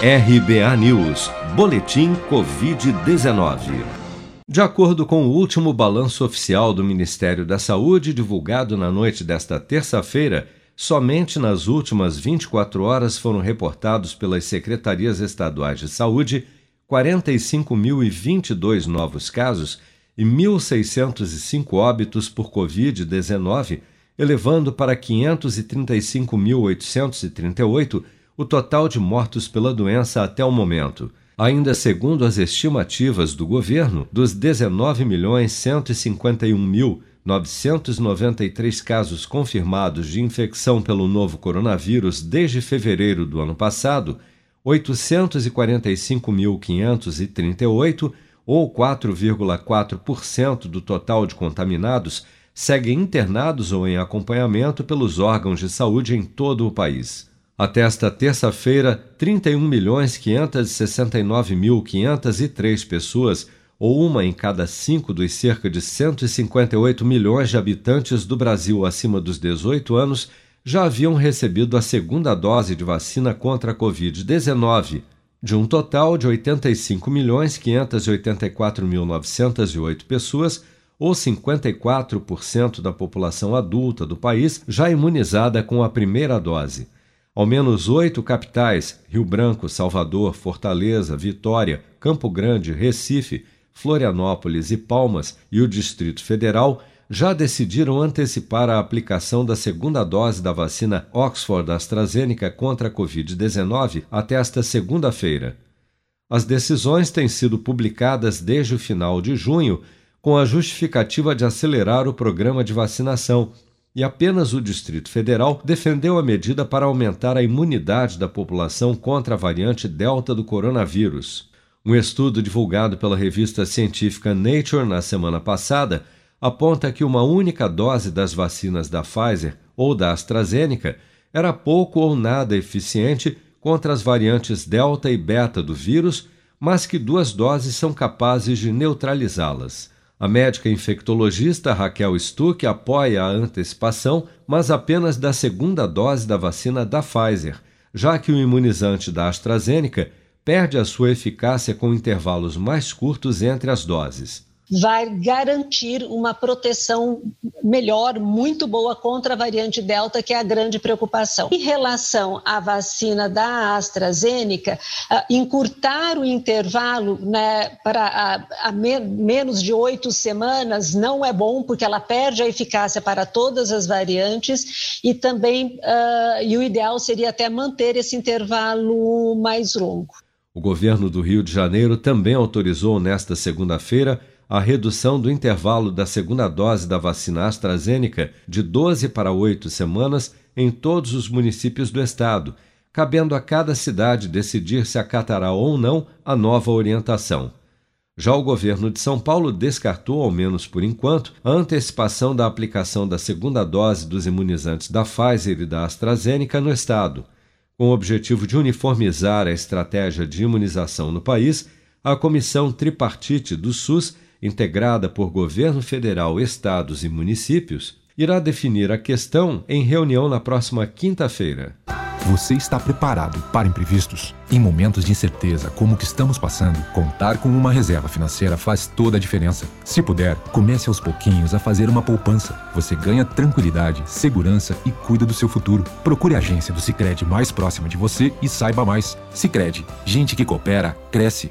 RBA News, Boletim Covid-19. De acordo com o último balanço oficial do Ministério da Saúde, divulgado na noite desta terça-feira, somente nas últimas 24 horas foram reportados pelas secretarias estaduais de saúde 45.022 novos casos e 1.605 óbitos por Covid-19, elevando para 535.838 o total de mortos pela doença até o momento. Ainda segundo as estimativas do governo, dos 19.151.993 casos confirmados de infecção pelo novo coronavírus desde fevereiro do ano passado, 845.538, ou 4,4% do total de contaminados, seguem internados ou em acompanhamento pelos órgãos de saúde em todo o país. Até esta terça-feira, 31.569.503 pessoas, ou uma em cada cinco dos cerca de 158 milhões de habitantes do Brasil acima dos 18 anos, já haviam recebido a segunda dose de vacina contra a Covid-19, de um total de 85.584.908 pessoas, ou 54% da população adulta do país já imunizada com a primeira dose. Ao menos oito capitais Rio Branco, Salvador, Fortaleza, Vitória, Campo Grande, Recife, Florianópolis e Palmas e o Distrito Federal já decidiram antecipar a aplicação da segunda dose da vacina Oxford AstraZeneca contra a Covid-19 até esta segunda-feira. As decisões têm sido publicadas desde o final de junho com a justificativa de acelerar o programa de vacinação e apenas o Distrito Federal defendeu a medida para aumentar a imunidade da população contra a variante Delta do coronavírus. Um estudo divulgado pela revista científica Nature na semana passada aponta que uma única dose das vacinas da Pfizer ou da AstraZeneca era pouco ou nada eficiente contra as variantes Delta e Beta do vírus, mas que duas doses são capazes de neutralizá-las. A médica infectologista Raquel Stuck apoia a antecipação, mas apenas da segunda dose da vacina da Pfizer, já que o imunizante da AstraZeneca perde a sua eficácia com intervalos mais curtos entre as doses vai garantir uma proteção melhor, muito boa contra a variante Delta, que é a grande preocupação. Em relação à vacina da AstraZeneca, uh, encurtar o intervalo né, para a, a me menos de oito semanas não é bom, porque ela perde a eficácia para todas as variantes e também, uh, e o ideal seria até manter esse intervalo mais longo. O governo do Rio de Janeiro também autorizou nesta segunda-feira a redução do intervalo da segunda dose da vacina AstraZeneca de 12 para 8 semanas em todos os municípios do estado, cabendo a cada cidade decidir se acatará ou não a nova orientação. Já o governo de São Paulo descartou, ao menos por enquanto, a antecipação da aplicação da segunda dose dos imunizantes da Pfizer e da AstraZeneca no estado. Com o objetivo de uniformizar a estratégia de imunização no país, a Comissão Tripartite do SUS integrada por governo federal, estados e municípios, irá definir a questão em reunião na próxima quinta-feira. Você está preparado para imprevistos? Em momentos de incerteza como o que estamos passando, contar com uma reserva financeira faz toda a diferença. Se puder, comece aos pouquinhos a fazer uma poupança. Você ganha tranquilidade, segurança e cuida do seu futuro. Procure a agência do Sicredi mais próxima de você e saiba mais. Sicredi, gente que coopera cresce